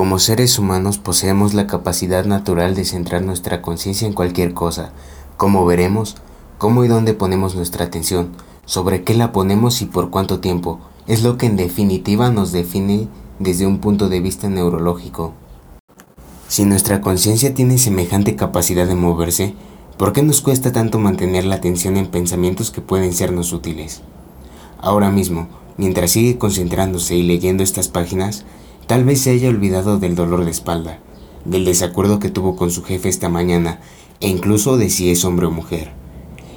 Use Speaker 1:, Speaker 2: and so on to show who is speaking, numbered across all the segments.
Speaker 1: Como seres humanos poseemos la capacidad natural de centrar nuestra conciencia en cualquier cosa, como veremos, cómo y dónde ponemos nuestra atención, sobre qué la ponemos y por cuánto tiempo, es lo que en definitiva nos define desde un punto de vista neurológico. Si nuestra conciencia tiene semejante capacidad de moverse, ¿por qué nos cuesta tanto mantener la atención en pensamientos que pueden sernos útiles? Ahora mismo, mientras sigue concentrándose y leyendo estas páginas, tal vez se haya olvidado del dolor de espalda, del desacuerdo que tuvo con su jefe esta mañana e incluso de si es hombre o mujer.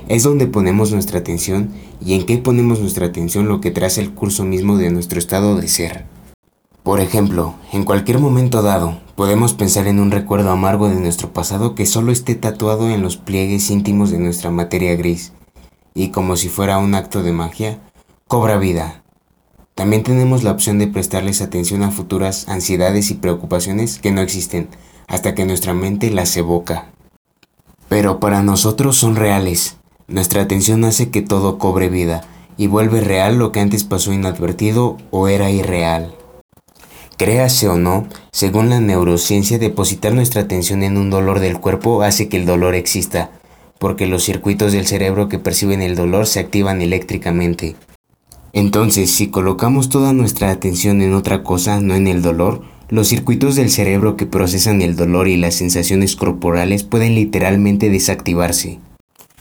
Speaker 1: Es donde ponemos nuestra atención y en qué ponemos nuestra atención lo que traza el curso mismo de nuestro estado de ser. Por ejemplo, en cualquier momento dado, podemos pensar en un recuerdo amargo de nuestro pasado que solo esté tatuado en los pliegues íntimos de nuestra materia gris, y como si fuera un acto de magia, cobra vida. También tenemos la opción de prestarles atención a futuras ansiedades y preocupaciones que no existen, hasta que nuestra mente las evoca. Pero para nosotros son reales. Nuestra atención hace que todo cobre vida y vuelve real lo que antes pasó inadvertido o era irreal. Créase o no, según la neurociencia, depositar nuestra atención en un dolor del cuerpo hace que el dolor exista, porque los circuitos del cerebro que perciben el dolor se activan eléctricamente. Entonces, si colocamos toda nuestra atención en otra cosa, no en el dolor, los circuitos del cerebro que procesan el dolor y las sensaciones corporales pueden literalmente desactivarse.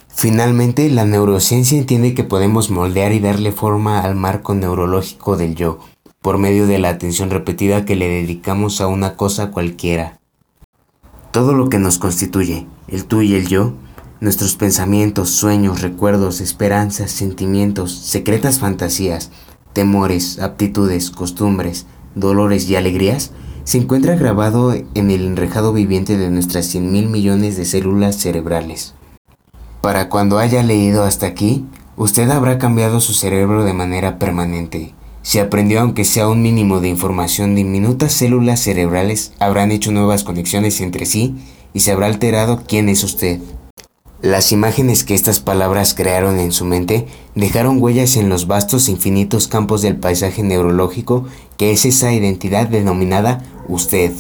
Speaker 1: Finalmente, la neurociencia entiende que podemos moldear y darle forma al marco neurológico del yo, por medio de la atención repetida que le dedicamos a una cosa cualquiera. Todo lo que nos constituye, el tú y el yo, nuestros pensamientos, sueños, recuerdos, esperanzas, sentimientos, secretas fantasías, temores, aptitudes, costumbres, dolores y alegrías, se encuentra grabado en el enrejado viviente de nuestras 100 mil millones de células cerebrales. Para cuando haya leído hasta aquí, usted habrá cambiado su cerebro de manera permanente si aprendió aunque sea un mínimo de información, diminutas células cerebrales habrán hecho nuevas conexiones entre sí y se habrá alterado quién es usted. Las imágenes que estas palabras crearon en su mente dejaron huellas en los vastos e infinitos campos del paisaje neurológico que es esa identidad denominada usted.